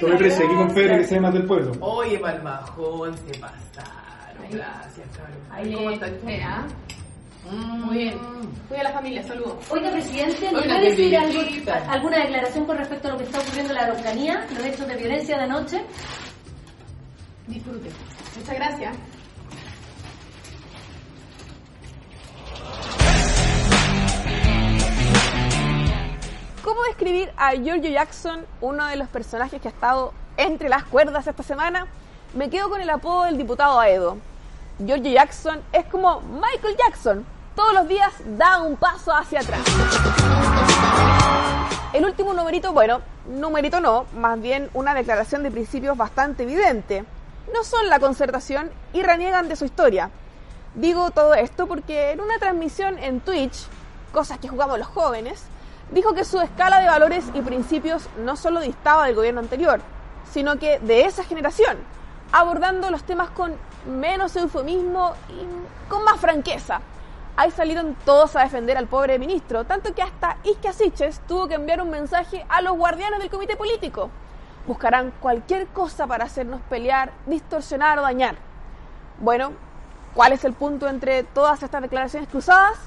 Tomé presa aquí con Fede que se más del pueblo. Oye, Palmajón, se pasaron. Gracias, cabrón. ¿Cómo le- estás? ah, Mm. Muy bien. Cuida a la familia, saludos. Oiga, presidente, ¿nos Oiga, puede decir algo- alguna declaración con respecto a lo que está ocurriendo en la Araucanía, los hechos de violencia de anoche? Disfrute. Muchas gracias. ¿Cómo describir a Giorgio Jackson, uno de los personajes que ha estado entre las cuerdas esta semana? Me quedo con el apodo del diputado Aedo. Giorgio Jackson es como Michael Jackson. Todos los días da un paso hacia atrás. El último numerito, bueno, numerito no, más bien una declaración de principios bastante evidente. No son la concertación y reniegan de su historia. Digo todo esto porque en una transmisión en Twitch, cosas que jugamos los jóvenes, dijo que su escala de valores y principios no solo distaba del gobierno anterior, sino que de esa generación, abordando los temas con menos eufemismo y con más franqueza. Ahí salieron todos a defender al pobre ministro, tanto que hasta Iskia tuvo que enviar un mensaje a los guardianes del comité político. Buscarán cualquier cosa para hacernos pelear, distorsionar o dañar. Bueno, ¿cuál es el punto entre todas estas declaraciones cruzadas?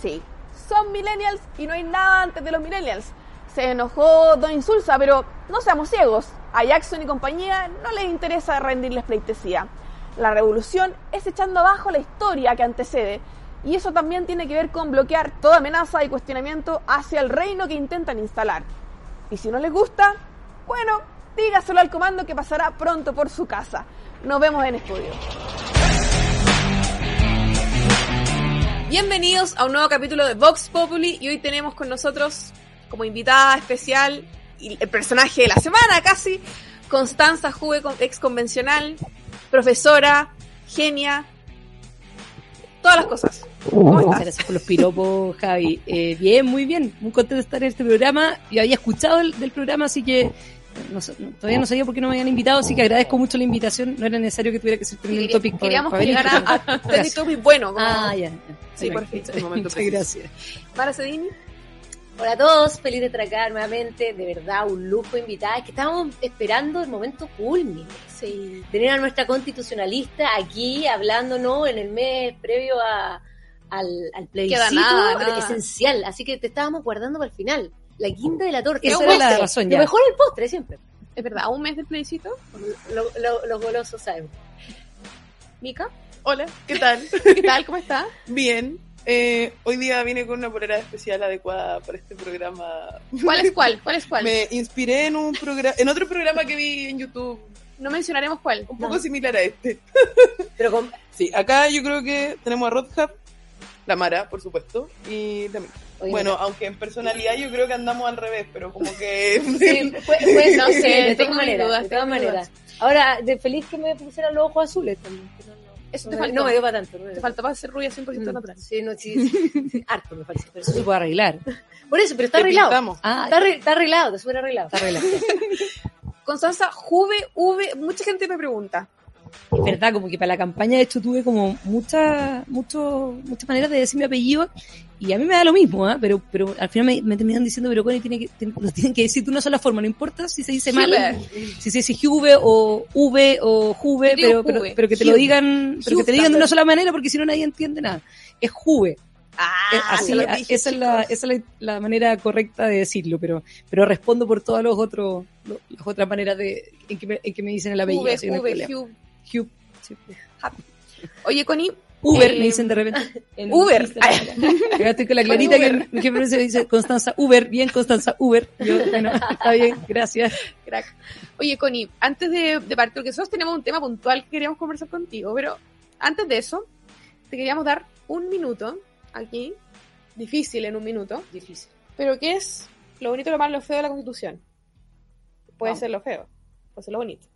Sí, son millennials y no hay nada antes de los millennials. Se enojó Don Insulza, pero no seamos ciegos. A Jackson y compañía no les interesa rendirles pleitesía. La revolución es echando abajo la historia que antecede. Y eso también tiene que ver con bloquear toda amenaza y cuestionamiento hacia el reino que intentan instalar. Y si no les gusta, bueno, dígaselo al comando que pasará pronto por su casa. Nos vemos en estudio. Bienvenidos a un nuevo capítulo de Vox Populi y hoy tenemos con nosotros como invitada especial y el personaje de la semana casi, Constanza Juve, ex convencional, profesora, genia, todas las cosas. ¿Cómo Muchas estás? gracias por los piropos, Javi. Eh, bien, muy bien. Muy contento de estar en este programa. Yo había escuchado el, del programa, así que no sé- no- todavía no sabía por qué no me habían invitado, así que agradezco mucho la invitación. No era necesario que tuviera que ser trending Quería- topic para- Queríamos para que llegara pero- a Trending Topic bueno. Como Ah, ya. ya. Sí, por Perfecto. fin, Muchas gracias. Mara Sedini. Hola a todos, feliz de estar acá nuevamente, de verdad, un lujo invitada. Es que estábamos esperando el momento culmine. Sí. Tener a nuestra constitucionalista aquí hablándonos en el mes previo a, al, al plebiscito nada, nada. esencial. Así que te estábamos guardando para el final. La guinda de la torta. El era la razón, Lo ya. mejor el postre, siempre. Es verdad, ¿a un mes del plebiscito? Lo- lo- los golosos saben. Mica. Hola, ¿qué tal? ¿Qué tal? ¿Cómo estás? Bien. Eh, hoy día vine con una polera especial adecuada para este programa. ¿Cuál es cuál? ¿Cuál es cuál? Me inspiré en un programa, en otro programa que vi en YouTube, No mencionaremos cuál. un poco similar a este. Pero con, Sí, acá yo creo que tenemos a Rodhab, la Mara, por supuesto, y la Mica. Oye, Bueno, aunque en personalidad yo creo que andamos al revés, pero como que... Sí, puede No sé, de tengo todas maneras. dudas, de todas maneras. Ahora, de feliz que me pusieran los ojos azules también. que no, no. Eso No te me- faltó. No me dio para tanto. no me Te faltó para ser rubia 100% Mm, natural. Sí, no, sí, harto me parece. Pero Eso sí. se puede arreglar. Por eso, pero está Te arreglado. Ah, Está, arre- está arreglado, está súper arreglado. está arreglado. Constanza, Juve, V, mucha gente me pregunta. Es verdad, como que para la campaña de hecho tuve como muchas muchas maneras de decir mi apellido y a mí me da lo mismo, ¿ah? pero pero al final me, me terminan diciendo, pero Connie tiene que, tiene- lo tienen que decir de una sola forma, no importa si se dice mal, Juve. si se dice Juve o V o Juve, pero, pero, Juve. pero que te lo Juve. digan, pero que te digan de una sola manera porque si no nadie entiende nada. Es Juve. Ah, así, dije, esa es, la, esa es la, la manera correcta de decirlo, pero, pero respondo por todas los otros, lo- las otras maneras de, en que me, en que me dicen el apellido. Así que no hay Sí. Oye, Connie. Uber, eh, me dicen de repente. En Uber. Estoy con la clarita que mi jefe se dice Constanza Uber. Bien, Constanza Uber. Yo, bueno, está bien, gracias. Crack. Oye, Connie, antes de, de partir, porque nosotros tenemos un tema puntual que queríamos conversar contigo, pero antes de eso, te queríamos dar un minuto aquí, difícil en un minuto, Difícil. pero ¿qué es lo bonito, lo malo, lo feo de la Constitución? Puede ser lo feo, puede ser lo bonito.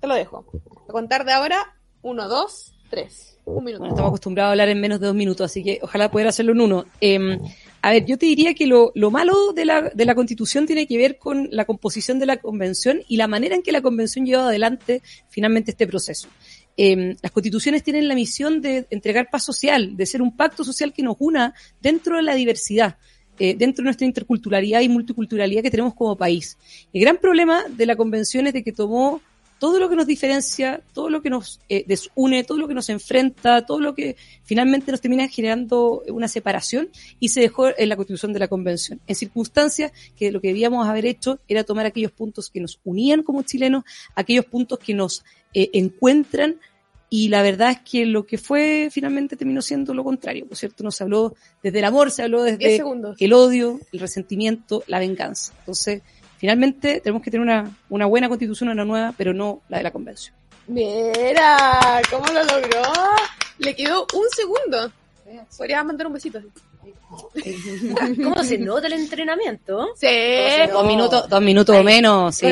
Te lo dejo. A contar de ahora, uno, dos, tres. Un minuto. Bueno, estamos acostumbrados a hablar en menos de dos minutos, así que ojalá poder hacerlo en uno. Eh, a ver, yo te diría que lo, lo malo de la, de la constitución tiene que ver con la composición de la convención y la manera en que la convención lleva adelante finalmente este proceso. Eh, las constituciones tienen la misión de entregar paz social, de ser un pacto social que nos una dentro de la diversidad. eh, dentro de nuestra interculturalidad y multiculturalidad que tenemos como país. El gran problema de la convención es de que tomó todo lo que nos diferencia, todo lo que nos eh, desune, todo lo que nos enfrenta, todo lo que finalmente nos termina generando una separación y se dejó en la constitución de la convención. En circunstancias que lo que debíamos haber hecho era tomar aquellos puntos que nos unían como chilenos, aquellos puntos que nos eh, encuentran y la verdad es que lo que fue finalmente terminó siendo lo contrario, ¿por cierto? Nos habló desde el amor, se habló desde el odio, el resentimiento, la venganza. Entonces, finalmente tenemos que tener una, una buena constitución, una nueva, pero no la de la convención. Mira, ¿cómo lo logró? Le quedó un segundo. Podría mandar un besito. ¿Cómo se nota el entrenamiento? Sí. Dos minutos, dos minutos o menos, sí.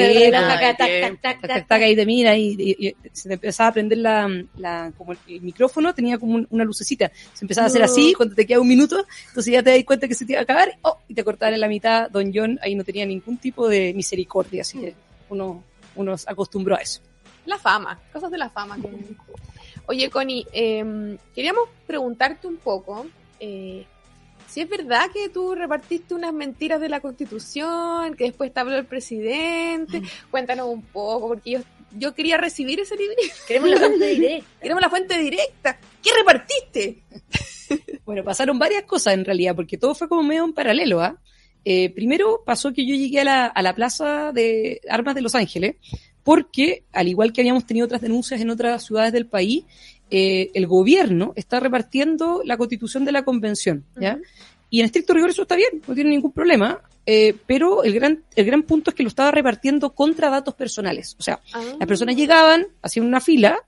Tac, tac, tac, ahí te mira y, y- y se te empezaba a prender la, la como el, el micrófono tenía como un- una lucecita, se empezaba a hacer así cuando te queda un minuto, entonces ya te das cuenta que se te iba a acabar oh, y te cortaban en la mitad, Don John ahí no tenía ningún tipo de misericordia, así que uno, uno se acostumbró a eso. La fama, cosas de la fama. que- Oye, Connie, eh, queríamos preguntarte un poco eh, si es verdad que tú repartiste unas mentiras de la Constitución, que después te habló el presidente. Cuéntanos un poco, porque yo, yo quería recibir ese libro. Queremos la fuente directa. Queremos la fuente directa. ¿Qué repartiste? Bueno, pasaron varias cosas en realidad, porque todo fue como medio en paralelo, ¿ah? Eh, primero pasó que yo llegué a la, a la plaza de armas de Los Ángeles, porque al igual que habíamos tenido otras denuncias en otras ciudades del país, eh, el gobierno está repartiendo la constitución de la convención, ¿ya? Y en estricto rigor eso está bien, no tiene ningún problema, eh, pero el gran, el gran punto es que lo estaba repartiendo contra datos personales. O sea, las personas llegaban, hacían una fila,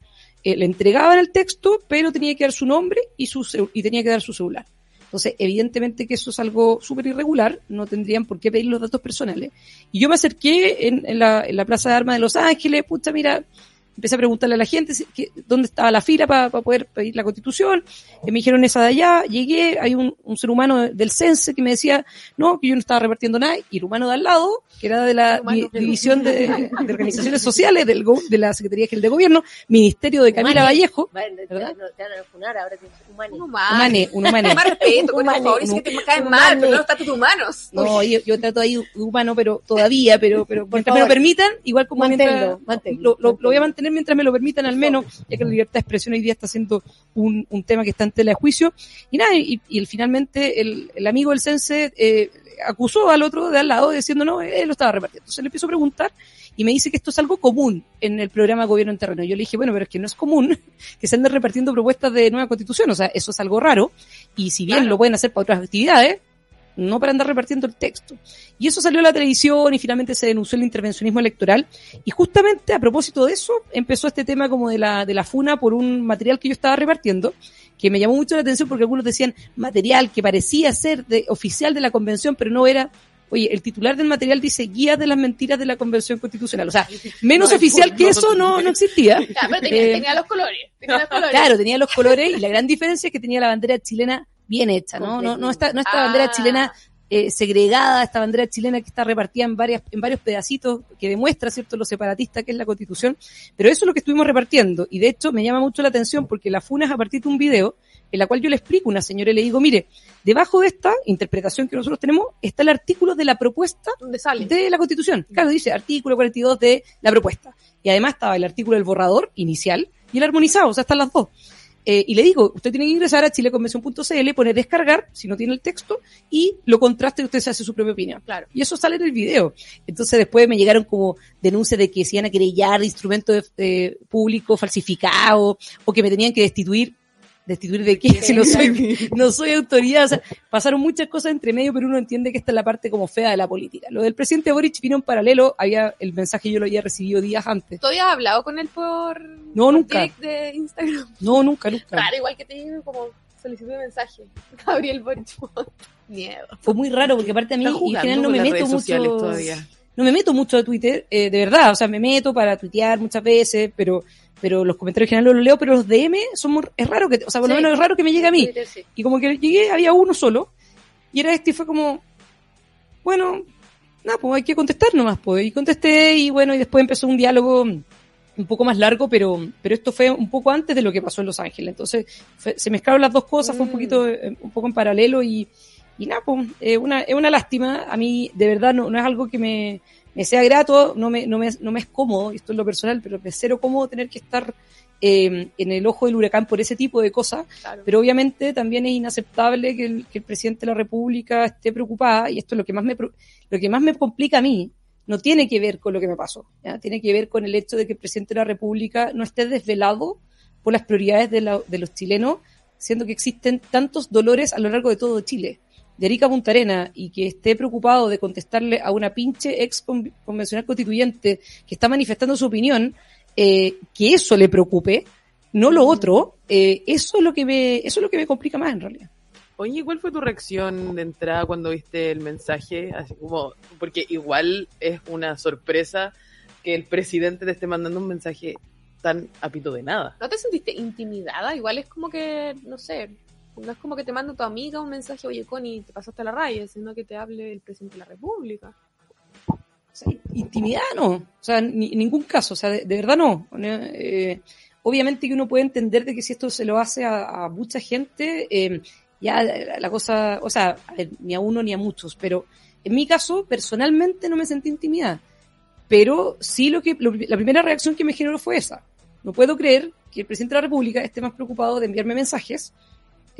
eh, le entregaban el texto, pero tenía que dar su nombre y, su, y tenía que dar su celular. Entonces, evidentemente que eso es algo súper irregular, no tendrían por qué pedir los datos personales. Y yo me acerqué en, en la, en la Plaza de Armas de Los Ángeles, pucha, mira, empecé a preguntarle a la gente si- que- dónde estaba la fila para poder pedir la constitución. Y me dijeron esa de allá, llegué, hay un, un ser humano del CENSE que me decía, no, que yo no estaba repartiendo nada, y el humano de al lado, que era de la Humano. di- División de, de Organizaciones Sociales del, go- de la Secretaría General de Gobierno, Ministerio de Camila Humane. Vallejo, Bueno, ¿Verdad? no, te van a funar, ahora humane. Un humano. humane, un humane. Más respeto, con Humane. favor, es que te caen Humane. mal, pero no estatutos humanos. No, yo, yo trato ahí humano, pero todavía, pero, pero mientras me lo permitan, igual como Manténlo, mientras, manténlo, lo, lo- lo voy a manténlo. Mientras me lo permitan al menos, ya que la libertad de expresión hoy día está siendo un, un tema que está en tela de juicio. Y nada, y, y el- finalmente el, el amigo del Sense eh, acusó al otro de al lado diciendo no, él lo estaba repartiendo. Entonces le empiezo a preguntar y me dice que esto es algo común en el programa Gobierno en Terreno. Yo le dije, bueno, pero es que no es común que se anden repartiendo propuestas de nueva constitución, o sea, eso es algo raro. Y si bien Claro. lo pueden hacer para otras actividades, no para andar repartiendo el texto. Y eso salió a la televisión y finalmente se denunció el intervencionismo electoral. Y justamente a propósito de eso, empezó este tema como de la, de la funa por un material que yo estaba repartiendo, que me llamó mucho la atención porque algunos decían material que parecía ser de, oficial de la convención, pero no era. Oye, el titular del material dice guía de las mentiras de la convención constitucional. O sea, menos No, oficial que eso no, no existía. Claro, pero tenía, Eh, tenía los colores. Tenía los colores. Claro, tenía los colores y la gran diferencia es que tenía la bandera chilena bien hecha, ¿no? No, no esta, no esta Ah. bandera chilena eh, segregada, esta bandera chilena que está repartida en varias, en varios pedacitos, que demuestra, ¿cierto?, lo separatista que es la constitución. Pero eso es lo que estuvimos repartiendo. Y de hecho me llama mucho la atención porque la FUNA es a partir de un video en la cual yo le explico a una señora y le digo, mire, debajo de esta interpretación que nosotros tenemos está el artículo de la propuesta de la Constitución. Claro, dice artículo 42 de la propuesta. Y además estaba el artículo del borrador inicial y el armonizado, o sea, están las dos. Eh, y le digo, usted tiene que ingresar a chileconvención.cl, poner descargar, si no tiene el texto, y lo contraste y usted se hace su propia opinión. Claro. Y eso sale en el video. Entonces después me llegaron como denuncias de que se iban a querellar de instrumentos eh, públicos falsificados, o que me tenían que destituir. ¿Destituir de qué? Si no soy, no soy autoridad. O sea, pasaron muchas cosas entre medio, pero uno entiende que esta es la parte como fea de la política. Lo del presidente Boric vino en paralelo, había, el mensaje yo lo había recibido días antes. ¿Tú habías hablado con él por, No, por nunca. direct de Instagram? No, nunca, nunca. Claro, igual que te digo como solicitud de mensaje. Gabriel Boric. Miedo. Fue muy raro porque aparte a mí, en general no me meto mucho, todavía. No me meto mucho a Twitter, eh, de verdad, o sea, me meto para tuitear muchas veces, pero, pero los comentarios generales los leo, pero los DM son muy, es raro que, o sea, por lo Sí. menos es raro que me llegue a mí. Twitter, sí. Y como que llegué, había uno solo, y era este, y fue como, bueno, nada, pues hay que contestar nomás, pues. Y contesté, y bueno, y después empezó un diálogo un poco más largo, pero, pero esto fue un poco antes de lo que pasó en Los Ángeles. Entonces, fue- se mezclaron las dos cosas, fue un Mm. poquito, eh, un poco en paralelo, y, y nada, pues, es una, es una lástima. A mí, de verdad, no, no es algo que me, me sea grato, no me, no, me, no me es cómodo, esto es lo personal, pero me cero cómodo tener que estar eh, en el ojo del huracán por ese tipo de cosas. Claro. Pero obviamente también es inaceptable que el, que el presidente de la República esté preocupada, y esto es lo que más me, lo que más me complica a mí, no tiene que ver con lo que me pasó, ¿ya? tiene que ver con el hecho de que el presidente de la República no esté desvelado por las prioridades de, la- de los chilenos, siendo que existen tantos dolores a lo largo de todo Chile, de Arica Punta Arena, y que esté preocupado de contestarle a una pinche ex con- convencional constituyente que está manifestando su opinión, eh, que eso le preocupe, no lo otro, eh, eso es lo que me, eso es lo que me complica más en realidad. Oye, ¿cuál fue tu reacción de entrada cuando viste el mensaje? Así como, porque igual es una sorpresa que el presidente te esté mandando un mensaje tan apito de nada. ¿No te sentiste intimidada? Igual es como que, no sé, no es como que te manda tu amiga un mensaje, oye, Connie, te pasaste la raya, sino que te hable el presidente de la República. O sea, intimidad no, o sea, ni, en ningún caso, o sea, de, verdad no. Eh, obviamente que uno puede entender de que si esto se lo hace a, a mucha gente, eh, ya la, cosa, o sea, a ni a uno ni a muchos, pero en mi caso, personalmente no me sentí intimidada. Pero sí lo que, lo- la primera reacción que me generó fue esa. No puedo creer que el presidente de la República esté más preocupado de enviarme mensajes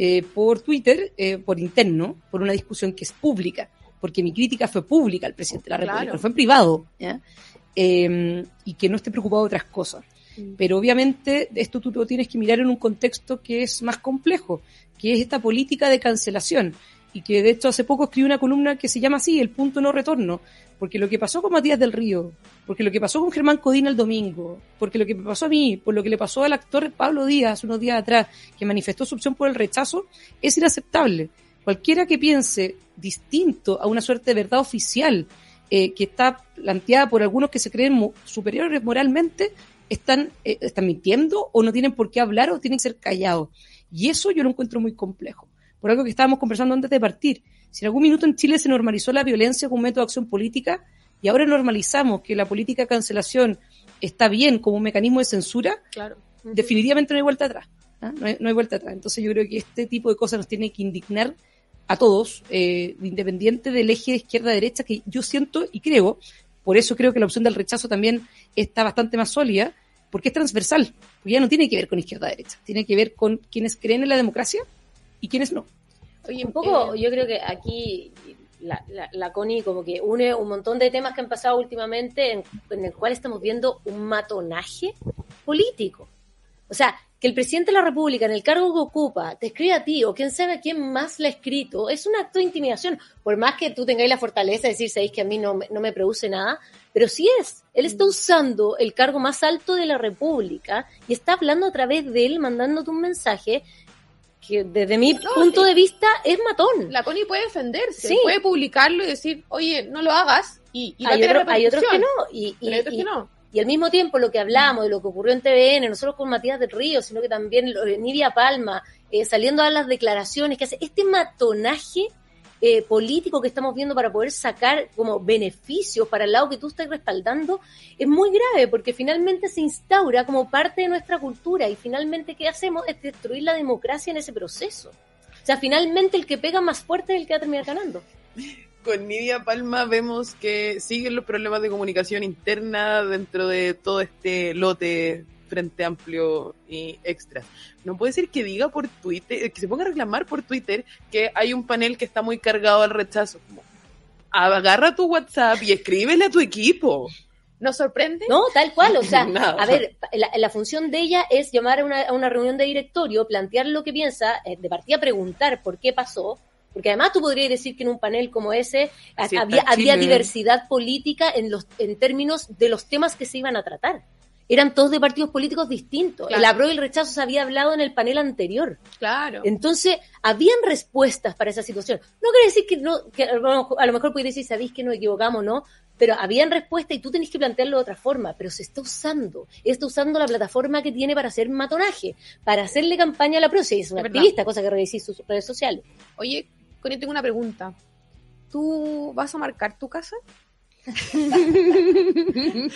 eh, por Twitter, eh, por interno, por una discusión que es pública, porque mi crítica fue pública al presidente de la República, Claro. no fue en privado, ¿ya? Eh, y que no esté preocupado de otras cosas. Mm. Pero obviamente esto tú lo tienes que mirar en un contexto que es más complejo, que es esta política de cancelación. Y que de hecho hace poco escribí una columna que se llama así, el punto no retorno. Porque lo que pasó con Matías del Río, porque lo que pasó con Germán Codina el domingo, porque lo que me pasó a mí, por lo que le pasó al actor Pablo Díaz unos días atrás, que manifestó su opción por el rechazo, es inaceptable. Cualquiera que piense distinto a una suerte de verdad oficial eh, que está planteada por algunos que se creen superiores moralmente, están, eh, están mintiendo o no tienen por qué hablar o tienen que ser callados. Y eso yo lo encuentro muy complejo. Por algo que estábamos conversando antes de partir. Si en algún minuto en Chile se normalizó la violencia como método de acción política y ahora normalizamos que la política de cancelación está bien como un mecanismo de censura, Claro. definitivamente no hay vuelta atrás. ¿ah? No, hay, no hay vuelta atrás. Entonces yo creo que este tipo de cosas nos tiene que indignar a todos, eh, independiente del eje de izquierda-derecha, que yo siento y creo, por eso creo que la opción del rechazo también está bastante más sólida, porque es transversal, porque ya no tiene que ver con izquierda-derecha, tiene que ver con quienes creen en la democracia y quienes no. Oye, Un poco, eh, yo creo que aquí la, la, la Connie como que une un montón de temas que han pasado últimamente en, en el cual estamos viendo un matonaje político. O sea, que el presidente de la República en el cargo que ocupa te escribe a ti o quién sabe a quién más le ha escrito, es un acto de intimidación. Por más que tú tengáis la fortaleza de decir, sabéis que a mí no, me- no me produce nada, pero sí es. Él está usando el cargo más alto de la República y está hablando a través de él, mandándote un mensaje que desde mi No, punto de vista es matón. la Connie puede defenderse, Sí. puede publicarlo y decir, oye, no lo hagas, y, hay, tener otro- hay otros que no. Y, y- Pero hay otros y- que no. y al mismo tiempo lo que hablamos de lo que ocurrió en TVN, no solo con Matías del Río, sino que también lo de Nidia Palma, eh, saliendo a las declaraciones que hace, este matonaje eh, político que estamos viendo para poder sacar como beneficios para el lado que tú estás respaldando, es muy grave porque finalmente se instaura como parte de nuestra cultura y finalmente ¿qué hacemos? Es destruir la democracia en ese proceso. O sea, finalmente el que pega más fuerte es el que va a terminar ganando. Con Nidia Palma vemos que siguen los problemas de comunicación interna dentro de todo este lote Frente Amplio y extras. No puede ser que diga por Twitter, que se ponga a reclamar por Twitter que hay un panel que está muy cargado al rechazo. Como, agarra tu WhatsApp y escríbele a tu equipo. ¿Nos sorprende? No, tal cual, o sea, a ver, la, la función de ella es llamar a una, a una reunión de directorio, plantear lo que piensa, eh, de partida preguntar por qué pasó, porque además tú podrías decir que en un panel como ese Sí, había, había diversidad política en, los, en términos de los temas que se iban a tratar. Eran todos de partidos políticos distintos. Claro. El apruebo y el rechazo se había hablado en el panel anterior. Claro. Entonces, habían respuestas para esa situación. No quiere decir que no, que a lo mejor- puede decir, sabéis que nos equivocamos, ¿no? Pero habían respuestas y tú tenés que plantearlo de otra forma, pero se está usando. Está usando la plataforma que tiene para hacer matonaje, para hacerle campaña a la pro. Si es un Es verdad. activista, cosa que revisé sus redes sociales. Oye, Connie, tengo una pregunta. ¿Tú vas a marcar tu casa?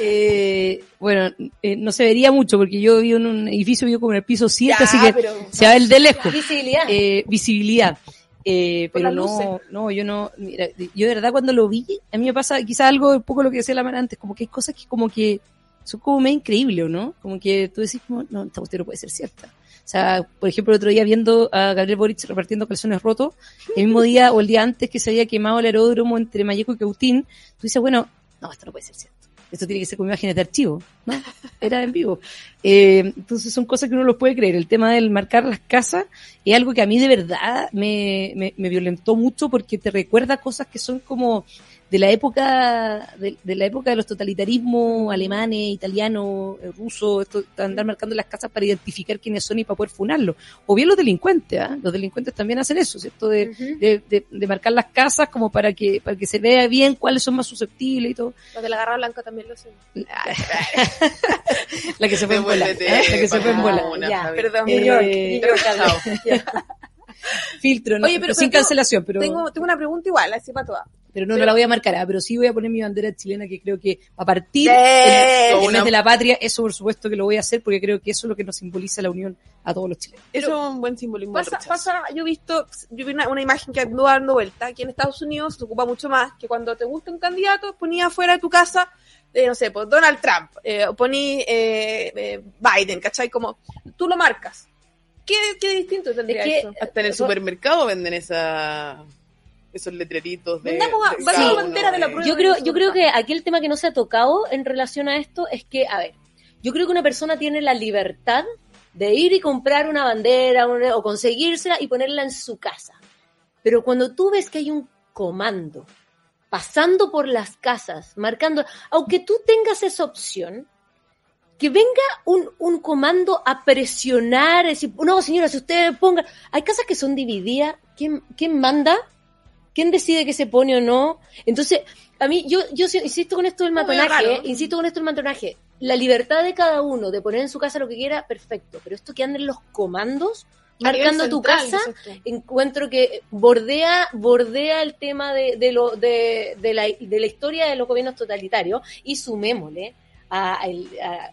Eh, bueno, eh, no se vería mucho porque yo vivo en un edificio, vivo como en el piso 7, Ya, así que pero- se va el de lejos. Visibilidad. Eh, visibilidad. Eh, pero no, no, yo no, mira, yo de verdad cuando lo vi, a mí me pasa quizás algo, un poco lo que decía la Mara antes, como que hay cosas que como que son como medio increíbles, ¿o ¿no? Como que tú decís, como, no, esta cuestión no puede ser cierta. O sea, por ejemplo, el otro día viendo a Gabriel Boric repartiendo calzones rotos, el mismo día o el día antes que se había quemado el aeródromo entre Mayeco y Cautín, tú dices, bueno, no, esto no puede ser cierto. Esto tiene que ser con imágenes de archivo, ¿no? Era en vivo. Eh, entonces son cosas que uno los puede creer. El tema del marcar las casas es algo que a mí de verdad me, me, me violentó mucho porque te recuerda cosas que son como de la época de, de la época de los totalitarismos alemanes, italianos, eh, rusos, esto, de andar marcando las casas para identificar quiénes son y para poder funarlos. O bien los delincuentes, ¿ah? los delincuentes también hacen eso, ¿cierto? De, de, de, de marcar las casas como para que para que se vea bien cuáles son más susceptibles y todo. Los de la garra blanca también lo hacen. La que se fue en bola. Devuélvete, ¿eh? La que se fue en bola. Paula, Ya. Perdón, Eh, New York. New York. Chao. Filtro, ¿no? Oye, pero- sin pero- cancelación, pero, Tengo, tengo una pregunta igual, así para todas. Pero no, no la voy a marcar, ah, pero sí voy a poner mi bandera chilena que creo que a partir Eh, en el una- mes de la patria, eso por supuesto que lo voy a hacer porque creo que eso es lo que nos simboliza la unión a todos los chilenos. Eso es un buen simbolismo del Pasa, pasa, yo he visto, yo vi una, una imagen que anduvo dando vuelta, que en Estados Unidos se ocupa mucho más, que cuando te gusta un candidato, ponía afuera de tu casa, eh, no sé, pues Donald Trump, eh, poní eh, eh, Biden, ¿cachai? Como, tú lo marcas. ¿Qué, qué distinto tendría Es que- eso? Hasta en el supermercado venden esa esos letreritos de, Vendamos a- de vendamos cada bandera uno de la de- prueba. Yo creo, yo creo que aquí el tema que no se ha tocado en relación a esto es que, a ver, yo creo que una persona tiene la libertad de ir y comprar una bandera o conseguírsela y ponerla en su casa. Pero cuando tú ves que hay un comando pasando por las casas, marcando, aunque tú tengas esa opción, que venga un, un comando a presionar, decir, no señora, si usted ponga, hay casas que son divididas, ¿quién, quién manda? ¿Quién decide qué se pone o no? Entonces, a mí, yo, yo insisto con esto del matonaje, insisto con esto del matonaje. La libertad de cada uno de poner en su casa lo que quiera, perfecto. Pero esto que anden los comandos marcando tu casa, encuentro que bordea, bordea el tema de, de, lo, de, de, la, de la historia de los gobiernos totalitarios y sumémosle a,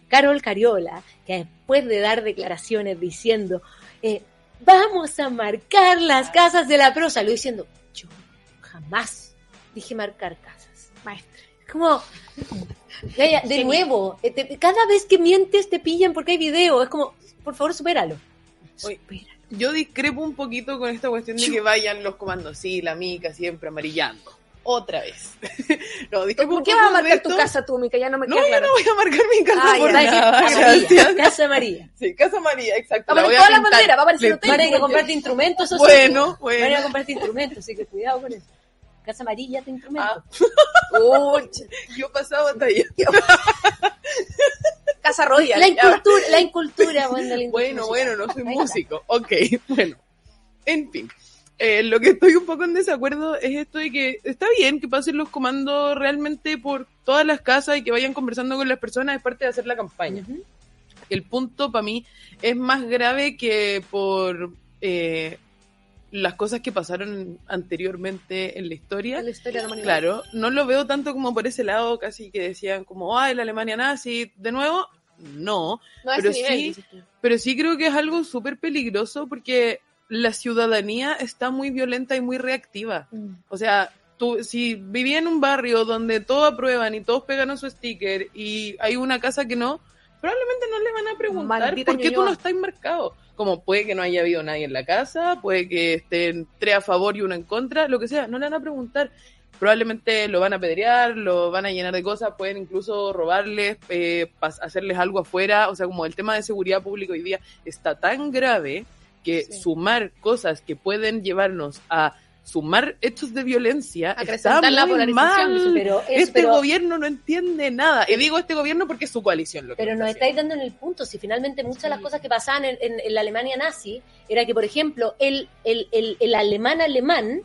Carol Cariola, que después de dar declaraciones diciendo, eh, vamos a marcar las casas de la prosa, lo diciendo, jamás dije marcar casas. Maestra. Es como, de nuevo, eh, te- cada vez que mientes te pillan porque hay video, es como, por favor, supéralo. Supéralo. Yo discrepo un poquito con esta cuestión de que vayan los comandos. Sí, la mica siempre amarillando. Otra vez. no, discrepo ¿Por qué vas a marcar tu casa tú, Mica? Ya no me No, yo claro. no voy a marcar mi casa Ah, por nada. Casa María. Casa María. Sí, Casa María, exacto. Va a la voy poner a todas las pintar. banderas, va a aparecer hotel. Van a comprarte instrumentos. Bueno, Van bueno. ir a comprarte instrumentos, así que cuidado con eso. Casa Amarilla te instrumentos. Ah. Uy, Yo pasaba talla. casa Royal. la incultura, la incultura, bueno, la Bueno, bueno, no soy músico. Ok, bueno. En fin. Eh, lo que estoy un poco en desacuerdo es esto de que está bien que pasen los comandos realmente por todas las casas y que vayan conversando con las personas, es parte de hacer la campaña. El punto para mí es más grave que por eh, las cosas que pasaron anteriormente en la historia. En la historia de la humanidad. Claro, no lo veo tanto como por ese lado, casi que decían como, ay, la Alemania nazi, de nuevo, no, No a pero nivel, sí- pero sí creo que es algo súper peligroso porque la ciudadanía está muy violenta y muy reactiva. O sea, tú, si vivía en un barrio donde todos aprueban y todos pegan su sticker y hay una casa que no, probablemente no le van a preguntar Maldita por qué tú no estás marcado. Como puede que no haya habido nadie en la casa, puede que estén tres a favor y uno en contra, lo que sea, no le van a preguntar. Probablemente lo van a apedrear, lo van a llenar de cosas, pueden incluso robarles, eh, hacerles algo afuera. O sea, como el tema de seguridad pública hoy día está tan grave que Sí. sumar cosas que pueden llevarnos a sumar hechos de violencia está la muy mal. Pero, es, Este pero, gobierno no entiende nada. Y digo este gobierno porque es su coalición lo que pero nos está estáis dando en el punto. Si finalmente muchas de las cosas que pasaban en, en- en la Alemania nazi era que, por ejemplo, el, el, el, el alemán alemán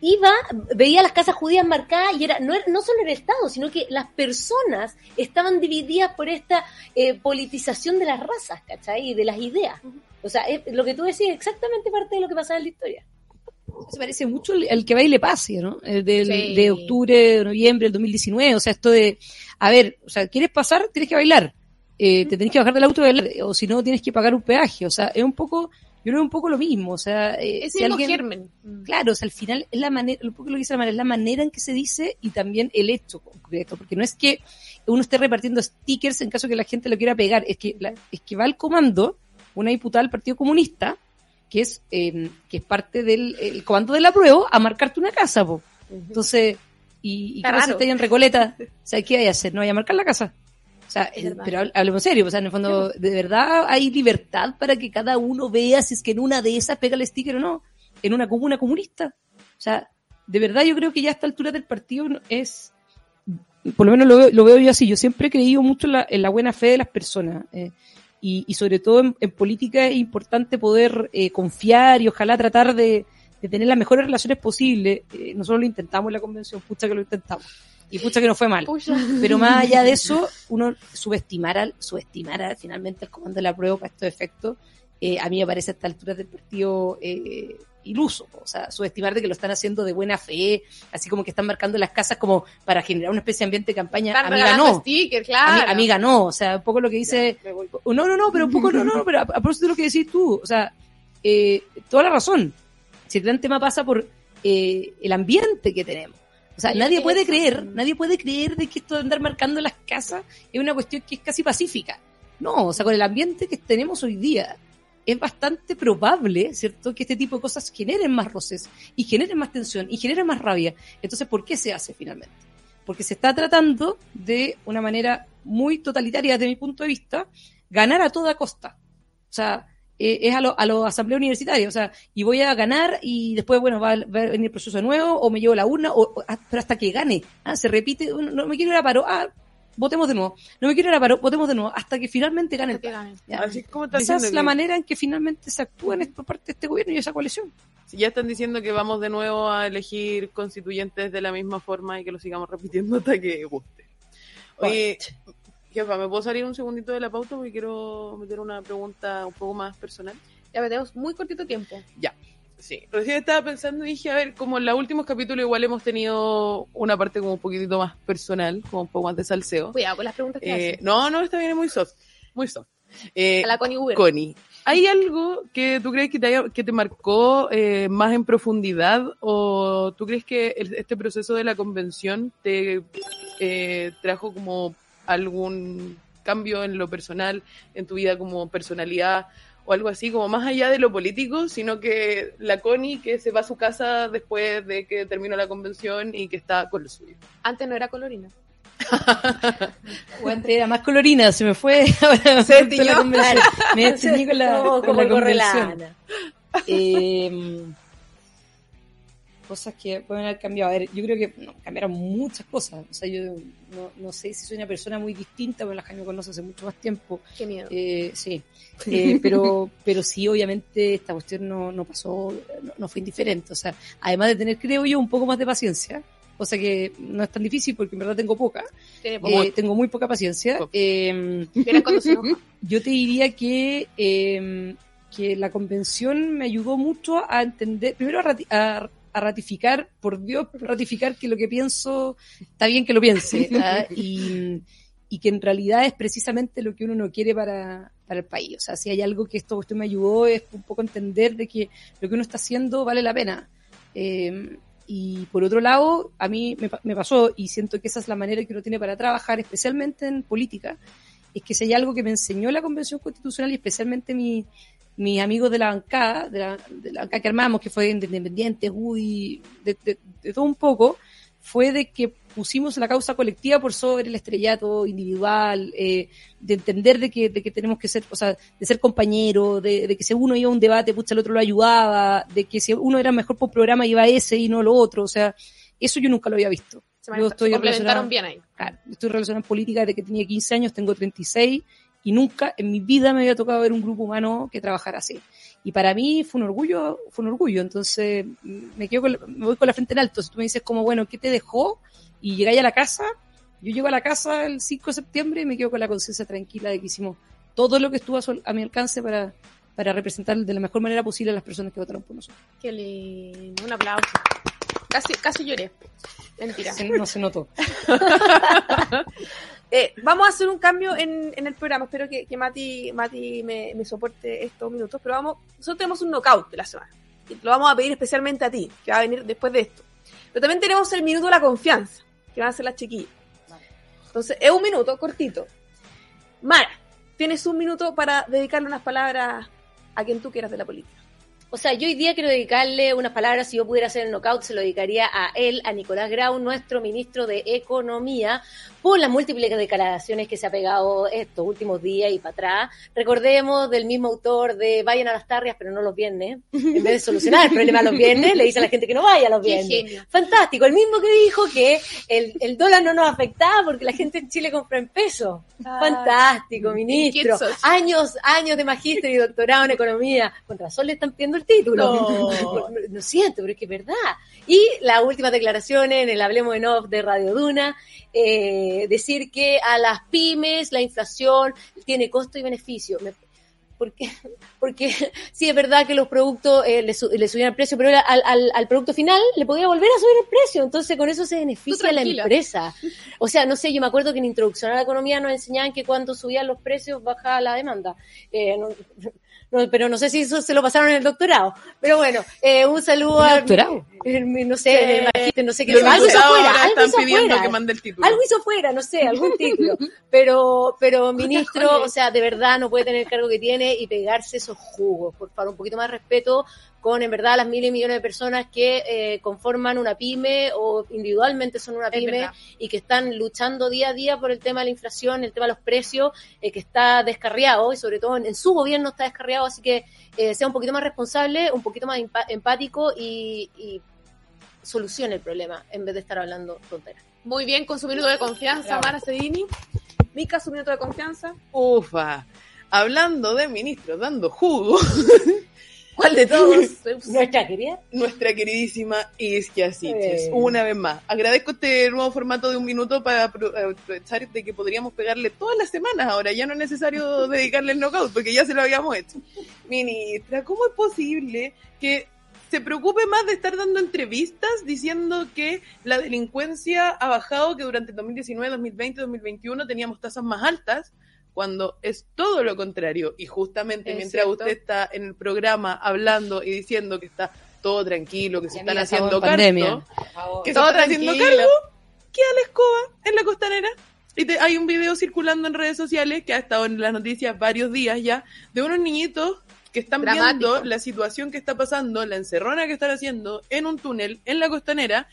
iba, veía las casas judías marcadas y era no, era- no solo el Estado, sino que las personas estaban divididas por esta eh, politización de las razas, ¿cachai? Y de las ideas. O sea, es- lo que tú decís es exactamente parte de lo que pasaba en la historia. Se parece mucho al, que baile pase, ¿no? El del, Sí. de octubre, de noviembre del 2019. O sea, esto de, a ver, o sea, ¿quieres pasar? Tienes que bailar. Eh, te tenés que bajar del auto y bailar. O si no, tienes que pagar un peaje. O sea, es un poco yo creo un poco lo mismo, o sea, eh, si mismo alguien- germen. Claro, o sea, al final es la manera, un poco lo que dice la manera, es la manera en que se dice y también el hecho concreto, porque no es que uno esté repartiendo stickers en caso que la gente lo quiera pegar, es que, la- es que va al comando una diputada del Partido Comunista, que es, eh, que es parte del el comando de la prueba, a marcarte una casa, po. Entonces, y, y ¿qué pasa si en Recoleta? O sea, ¿qué hay a hacer? ¿No hay a marcar la casa? O sea, Es pero hable- hablemos serio, o sea, en el fondo, ¿de verdad hay libertad para que cada uno vea si es que en una de esas pega el sticker o no? En una comuna comunista. O sea, de verdad yo creo que ya a esta altura del partido es, por lo menos lo veo, lo veo yo así, yo siempre he creído mucho en la, en la buena fe de las personas. eh, y, y sobre todo en, en política es importante poder eh, confiar y ojalá tratar de, de tener las mejores relaciones posibles. Eh, nosotros lo intentamos en la convención, pucha que lo intentamos. Y pucha que no fue mal. Pucha. Pero más allá de eso, uno subestimar al, subestimar al- finalmente el comando de la prueba para estos efectos, eh, a mí me parece a esta altura del partido eh, iluso. O sea, subestimar de que lo están haciendo de buena fe, así como que están marcando las casas como para generar una especie de ambiente de campaña. Están Amiga, no. sticker, Ami- claro. Amiga, no. O sea, un poco lo que dice. Voy. No, no, no, pero un poco, no, no, pero a, a propósito de lo que decís tú, o sea, eh, toda la razón. Si el gran tema pasa por eh, el ambiente que tenemos. O sea, nadie puede eso. creer, nadie puede creer de que esto de andar marcando las casas es una cuestión que es casi pacífica. No, o sea, con el ambiente que tenemos hoy día, es bastante probable, ¿cierto?, que este tipo de cosas generen más roces y generen más tensión y generen más rabia. Entonces, ¿por qué se hace finalmente? Porque se está tratando de una manera muy totalitaria desde mi punto de vista, ganar a toda costa. O sea, eh, es a lo, a lo asamblea universitaria, o sea, y voy a ganar y después, bueno, va, a- venir el proceso nuevo, o me llevo la urna, o, o- ah, pero hasta que gane, ah, se repite, no, no me quiero ir a paro, ah, votemos de nuevo, no me quiero ir a paro, votemos de nuevo, hasta que finalmente gane el. Ya. Así como Esa diciendo es la que- manera en que finalmente se actúa en por parte de este gobierno y esa coalición. Si ya están diciendo que vamos de nuevo a elegir constituyentes de la misma forma y que lo sigamos repitiendo hasta que guste. Oye, jefa, ¿me puedo salir un segundito de la pauta? Porque quiero meter una pregunta un poco más personal. Ya tenemos muy cortito tiempo. Sí, recién estaba pensando y dije, a ver, como en los últimos capítulos igual hemos tenido una parte como un poquitito más personal, como un poco más de salseo. Cuidado con las preguntas que Eh, hacen. no, no, esta viene muy soft, muy soft. Eh, A la Connie Uber. Connie, ¿hay algo que tú crees que te, haya- que te marcó eh, más en profundidad o tú crees que el- este proceso de la convención te eh, trajo como algún cambio en lo personal, en tu vida como personalidad o algo así, como más allá de lo político, sino que la Connie que se va a su casa después de que terminó la convención y que está con lo suyo? Antes no era colorina. O antes era más colorina, se me fue. Ahora Se me. Me con la, No, con como la convención. Eh, cosas que pueden haber cambiado. A ver, yo creo que no, cambiaron muchas cosas. O sea, yo no, no sé si soy una persona muy distinta, porque la Jaime me conoce hace mucho más tiempo. Qué miedo. Eh, sí, Eh, pero, pero sí, obviamente, esta cuestión no, no pasó, no, no fue indiferente. O sea, además de tener, creo yo, un poco más de paciencia, cosa que no es tan difícil porque en verdad tengo poca, eh, tengo muy poca paciencia. Enoja. yo te diría que, eh, que la convención me ayudó mucho a entender, primero a, a- a ratificar, por Dios, ratificar que lo que pienso está bien que lo piense, ¿ah? y, y que en realidad es precisamente lo que uno no quiere para, para el país. O sea, si hay algo que esto usted me ayudó es un poco entender de que lo que uno está haciendo vale la pena. Eh, y por otro lado, a mí me, me pasó, y siento que esa es la manera que uno tiene para trabajar, especialmente en política, es que si hay algo que me enseñó la Convención Constitucional y especialmente mi, mis amigos de la bancada, de la, de la bancada que armamos, que fue de Independientes, UDI, de, de- de todo un poco, fue de que pusimos la causa colectiva por sobre el estrellato individual, eh, de entender de que, de que tenemos que ser, o sea, de ser compañeros, de, de que si uno iba a un debate, pucha, el otro lo ayudaba, de que si uno era mejor por programa, iba ese y no lo otro, o sea, eso yo nunca lo había visto. Se, Yo estoy se complementaron bien ahí. Claro, estoy relacionada en política desde que tenía 15 años, tengo 36 y nunca en mi vida me había tocado ver un grupo humano que trabajara así. Y para mí fue un orgullo, fue un orgullo. Entonces mm, me quedo con la- me voy con la frente en alto. Si tú me dices como, bueno, ¿qué te dejó? Y llegáis a la casa, yo llego a la casa el 5 de septiembre y me quedo con la conciencia tranquila de que hicimos todo lo que estuvo a, su- a mi alcance para, para representar de la mejor manera posible a las personas que votaron por nosotros. Qué lindo. Un aplauso. Casi, casi lloré. Mentira. Se- no se notó. Eh, vamos a hacer un cambio en, el programa. Espero que, Mati, Mati me, me soporte estos minutos. Pero vamos, nosotros tenemos un knockout de la semana. Y lo vamos a pedir especialmente a ti, que va a venir después de esto. Pero también tenemos el minuto de la confianza, que van a hacer las chiquillas. Entonces, es un minuto cortito. Mara, tienes un minuto para dedicarle unas palabras a quien tú quieras de la política. O sea, yo hoy día quiero dedicarle unas palabras, si yo pudiera hacer el knockout, se lo dedicaría a él, a Nicolás Grau, nuestro ministro de Economía, por las múltiples declaraciones que se ha pegado estos últimos días y para atrás. Recordemos del mismo autor de Vayan a las tarrias, pero no los viernes. En vez de solucionar el problema los viernes, le dice a la gente que no vaya a los viernes. Fantástico, el mismo que dijo que el, el dólar no nos afectaba porque la gente en Chile compra en pesos. Fantástico, ministro. Años, años de magíster y doctorado en economía. Contra Sol le están pidiendo el título. No. No siento, pero es que es verdad. Y las últimas declaraciones en el Hablemos en Off de Radio Duna, eh, decir que a las pymes la inflación tiene costo y beneficio. Me- porque, porque sí es verdad que los productos eh, le, su- le subían el precio, pero al, al, al producto final le podía volver a subir el precio, entonces con eso se beneficia la empresa. O sea, no sé, yo me acuerdo que en Introducción a la Economía nos enseñaban que cuando subían los precios bajaba la demanda. Eh, no- no, pero no sé si eso se lo pasaron en el doctorado. Pero bueno, eh, un saludo ¿Un a... doctorado? eh, No sé, el magíster, no sé qué. Algo hizo fuera, algo están hizo pidiendo fuera. que mande el título. Algo hizo fuera, no sé, algún título. Pero, pero ministro, o sea, de verdad no puede tener el cargo que tiene y pegarse esos jugos. Por favor, un poquito más respeto con, en verdad, las miles y millones de personas que eh, conforman una pyme o individualmente son una pyme y que están luchando día a día por el tema de la inflación, el tema de los precios, eh, que está descarriado y sobre todo en, en su gobierno está descarriado. Así que eh, sea un poquito más responsable, un poquito más empático y, y solucione el problema en vez de estar hablando tonteras. Muy bien, con su minuto de confianza. Mara Sedini. Mica, su minuto de confianza. Ufa. Hablando de ministros dando jugo, ¿Cuál de todos? Nuestra querida. nuestra queridísima Isquia Siches. Eh. Una vez más. Agradezco este nuevo formato de un minuto para apro- aprovechar de que podríamos pegarle todas las semanas ahora. Ya no es necesario dedicarle el knockout porque ya se lo habíamos hecho. Ministra, ¿cómo es posible que se preocupe más de estar dando entrevistas diciendo que la delincuencia ha bajado, que durante 2019, 2020, 2021 teníamos tasas más altas? Cuando es todo lo contrario. Y justamente Es mientras cierto. usted está en el programa hablando y diciendo que está todo tranquilo, que se están haciendo cargo, que se Todo están haciendo cargo, queda la escoba en la costanera. Y te- hay un video circulando en redes sociales que ha estado en las noticias varios días ya, de unos niñitos que están Dramático. viendo la situación que está pasando, la encerrona que están haciendo en un túnel en la costanera,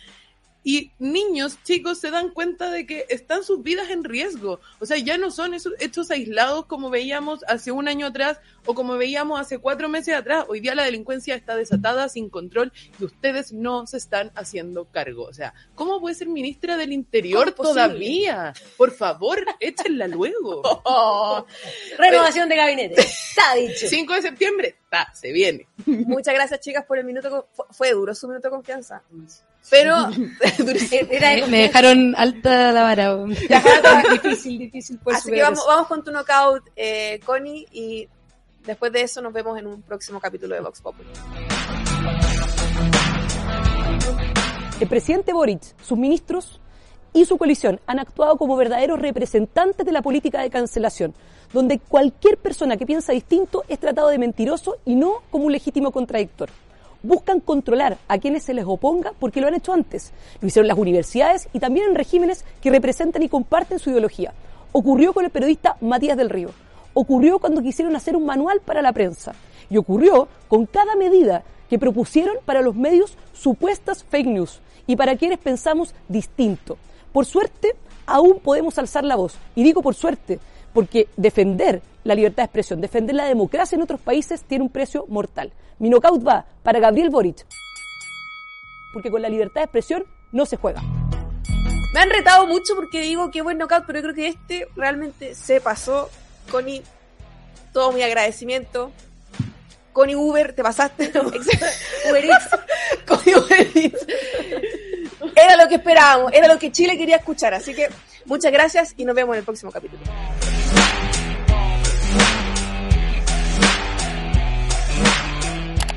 y niños, chicos, se dan cuenta de que están sus vidas en riesgo. O sea, ya no son esos hechos aislados como veíamos hace un año atrás o como veíamos hace cuatro meses atrás. Hoy día la delincuencia está desatada, sin control, y ustedes no se están haciendo cargo. O sea, ¿cómo puede ser ministra del Interior todavía? Por favor, échenla luego. Renovación de gabinete. Está dicho. 5 de septiembre, ta, se viene. Muchas gracias, chicas, por el minuto. fue duro su minuto de confianza. Pero Era de Me, dejaron alta la vara. difícil, difícil poder Así que vamos, vamos con tu knockout, eh, Connie, y después de eso nos vemos en un próximo capítulo de Vox Populi. El presidente Boric, sus ministros y su coalición han actuado como verdaderos representantes de la política de cancelación, donde cualquier persona que piensa distinto es tratado de mentiroso y no como un legítimo contradictor. Buscan controlar a quienes se les oponga porque lo han hecho antes. Lo hicieron las universidades y también en regímenes que representan y comparten su ideología. Ocurrió con el periodista Matías del Río. Ocurrió cuando quisieron hacer un manual para la prensa. Y ocurrió con cada medida que propusieron para los medios supuestas fake news y para quienes pensamos distinto. Por suerte, aún podemos alzar la voz. Y digo por suerte, porque defender la libertad de expresión, defender la democracia en otros países tiene un precio mortal. Mi knockout va para Gabriel Boric, porque con la libertad de expresión no se juega. Me han retado mucho porque digo que buen knockout, pero yo creo que este realmente se pasó. Connie, todo mi agradecimiento. Connie Uber, te pasaste. Uber Eats. Connie Uber Eats. Era lo que esperábamos, era lo que Chile quería escuchar. Así que muchas gracias y nos vemos en el próximo capítulo.